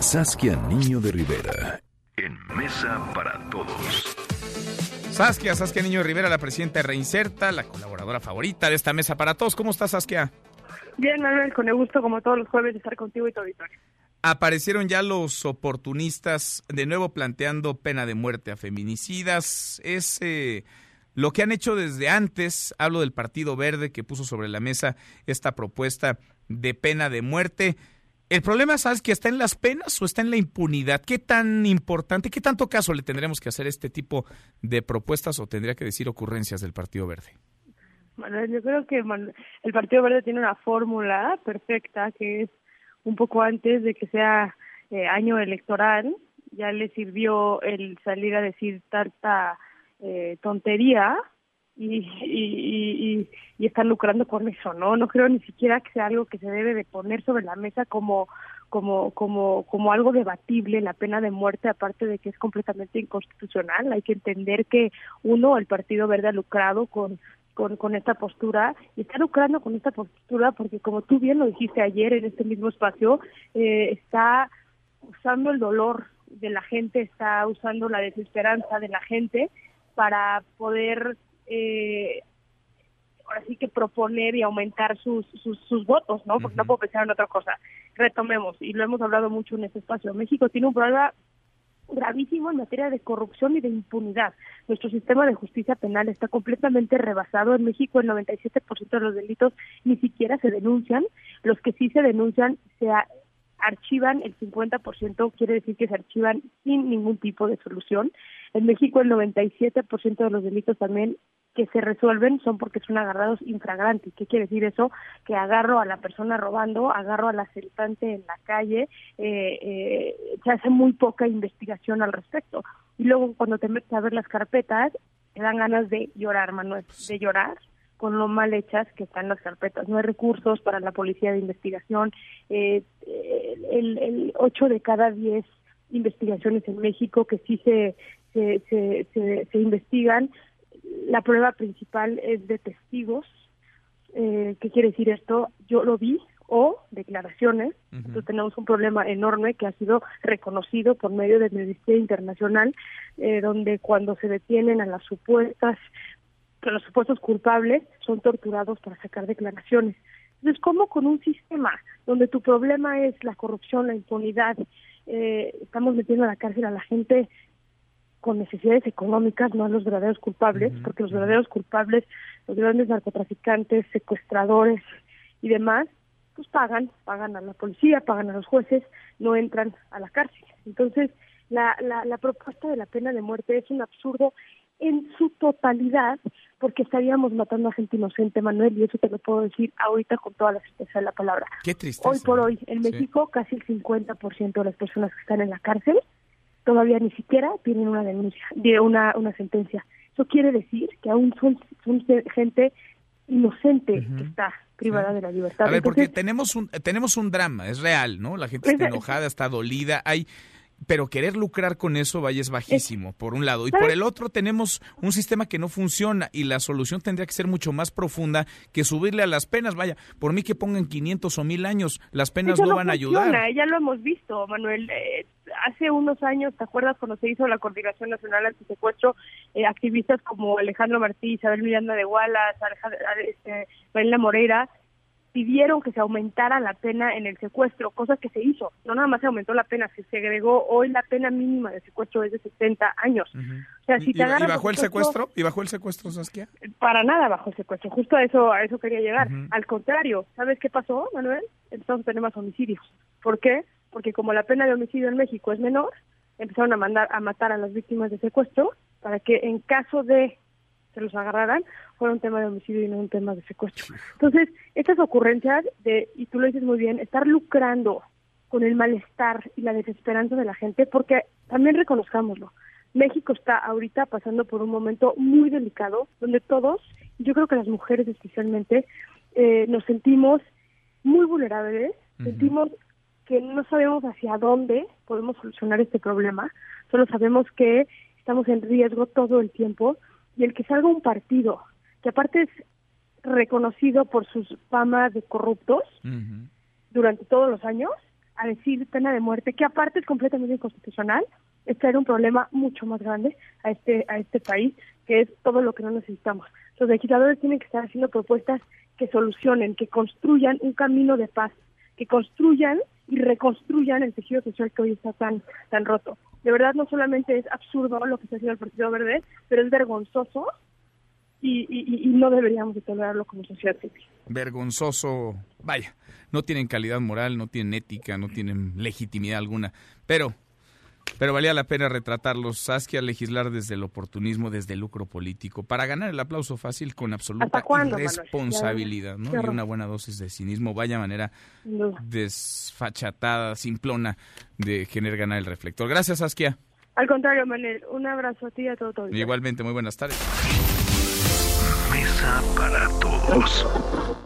Saskia Niño de Rivera. En Mesa para Todos. Saskia, Saskia Niño de Rivera, la presidenta de Reinserta, la colaboradora favorita de esta Mesa para Todos. ¿Cómo estás, Saskia? Bien, Manuel, con el gusto, como todos los jueves, de estar contigo y tu auditorio. Aparecieron ya los oportunistas de nuevo planteando pena de muerte a feminicidas. Es eh, lo que han hecho desde antes. Hablo del Partido Verde que puso sobre la mesa esta propuesta de pena de muerte. El problema, ¿sabes que está en las penas o está en la impunidad? ¿Qué tan importante, qué tanto caso le tendremos que hacer este tipo de propuestas o tendría que decir ocurrencias del Partido Verde? Manuel, yo creo que el Partido Verde tiene una fórmula perfecta que es un poco antes de que sea eh, año electoral, ya le sirvió el salir a decir tanta eh, tontería y, y, y, están lucrando con eso, ¿no? No creo ni siquiera que sea algo que se debe de poner sobre la mesa como como como como algo debatible la pena de muerte aparte de que es completamente inconstitucional hay que entender que uno el Partido Verde ha lucrado con con, con esta postura y está lucrando con esta postura porque como tú bien lo dijiste ayer en este mismo espacio eh, está usando el dolor de la gente está usando la desesperanza de la gente para poder eh, ahora sí que proponer y aumentar sus, sus, sus votos, ¿no? Porque no puedo pensar en otra cosa. Retomemos, y lo hemos hablado mucho en este espacio. México tiene un problema gravísimo en materia de corrupción y de impunidad. Nuestro sistema de justicia penal está completamente rebasado. En México el 97% de los delitos ni siquiera se denuncian. Los que sí se denuncian se archivan el 50%, quiere decir que se archivan sin ningún tipo de solución. En México el 97% de los delitos también que se resuelven son porque son agarrados infragrantes. ¿Qué quiere decir eso? Que agarro a la persona robando, agarro al asaltante en la calle, eh, eh, se hace muy poca investigación al respecto. Y luego cuando te metes a ver las carpetas, te dan ganas de llorar, Manuel, de llorar con lo mal hechas que están las carpetas. No hay recursos para la policía de investigación. Eh, el, el 8 de cada 10 investigaciones en México que sí se, se, se, se investigan la prueba principal es de testigos. Eh, ¿Qué quiere decir esto? Yo lo vi o declaraciones. Entonces tenemos un problema enorme que ha sido reconocido por medio de Amnistía Internacional, eh, donde cuando se detienen a las supuestas, a los supuestos culpables, son torturados para sacar declaraciones. Entonces, ¿cómo con un sistema donde tu problema es la corrupción, la impunidad, eh, estamos metiendo a la cárcel a la gente con necesidades económicas, no a los verdaderos culpables, porque los verdaderos culpables, los grandes narcotraficantes, secuestradores y demás, pues pagan, pagan a la policía, pagan a los jueces, no entran a la cárcel. Entonces, la, la, la propuesta de la pena de muerte es un absurdo en su totalidad, porque estaríamos matando a gente inocente, Manuel, y eso te lo puedo decir ahorita con toda la certeza de la palabra. Qué triste. Hoy por hoy, en México, casi el 50% de las personas que están en la cárcel todavía ni siquiera tienen una denuncia, de una, una sentencia. Eso quiere decir que aún son, son gente inocente que está privada de la libertad. A ver, porque tenemos un tenemos un drama, es real, ¿no? La gente está enojada, está dolida, hay pero querer lucrar con eso, vaya, es bajísimo, por un lado. Y por el otro, tenemos un sistema que no funciona y la solución tendría que ser mucho más profunda que subirle a las penas. Vaya, por mí que pongan 500 o 1000 años, las penas no, van a ayudar. Ya lo hemos visto, Manuel. Eh, hace unos años, ¿te acuerdas cuando se hizo la Coordinación Nacional Antisecuestro? Eh, activistas como Alejandro Martí, Isabel Miranda de Wallace, este, Moreira, pidieron que se aumentara la pena en el secuestro, cosa que se hizo. No nada más se aumentó la pena, se agregó hoy la pena mínima de secuestro es de 70 años. o sea, si ¿Y, bajó el secuestro? ¿Y bajó el secuestro, Saskia? Para nada bajó el secuestro, justo a eso a eso quería llegar. Al contrario, ¿sabes qué pasó, Manuel? Empezamos a tener más homicidios. ¿Por qué? Porque como la pena de homicidio en México es menor, empezaron a mandar a matar a las víctimas de secuestro para que en caso de se los agarraran, fuera un tema de homicidio y no un tema de secuestro. Entonces, estas ocurrencias de, y tú lo dices muy bien, estar lucrando con el malestar y la desesperanza de la gente, porque también reconozcámoslo, México está ahorita pasando por un momento muy delicado, donde todos, yo creo que las mujeres especialmente, eh, nos sentimos muy vulnerables, sentimos que no sabemos hacia dónde podemos solucionar este problema, solo sabemos que estamos en riesgo todo el tiempo y el que salga un partido que aparte es reconocido por sus famas de corruptos durante todos los años, a decir pena de muerte, que aparte es completamente inconstitucional, es traer un problema mucho más grande a este, a este país, que es todo lo que no necesitamos. Los legisladores tienen que estar haciendo propuestas que solucionen, que construyan un camino de paz, que construyan y reconstruyan el tejido social que hoy está tan, tan roto. De verdad, no solamente es absurdo lo que está haciendo el Partido Verde, pero es vergonzoso y, y, no deberíamos de tolerarlo como sociedad civil. Vergonzoso, vaya, no tienen calidad moral, no tienen ética, no tienen legitimidad alguna, pero pero valía la pena retratarlos. Saskia legislar desde el oportunismo, desde el lucro político, para ganar el aplauso fácil con absoluta responsabilidad ¿no? y una buena dosis de cinismo. Vaya manera desfachatada, simplona de querer ganar el reflector. Gracias, Saskia. Al contrario, Manuel, un abrazo a ti y a todo. todo Igualmente, muy buenas tardes. Mesa para todos.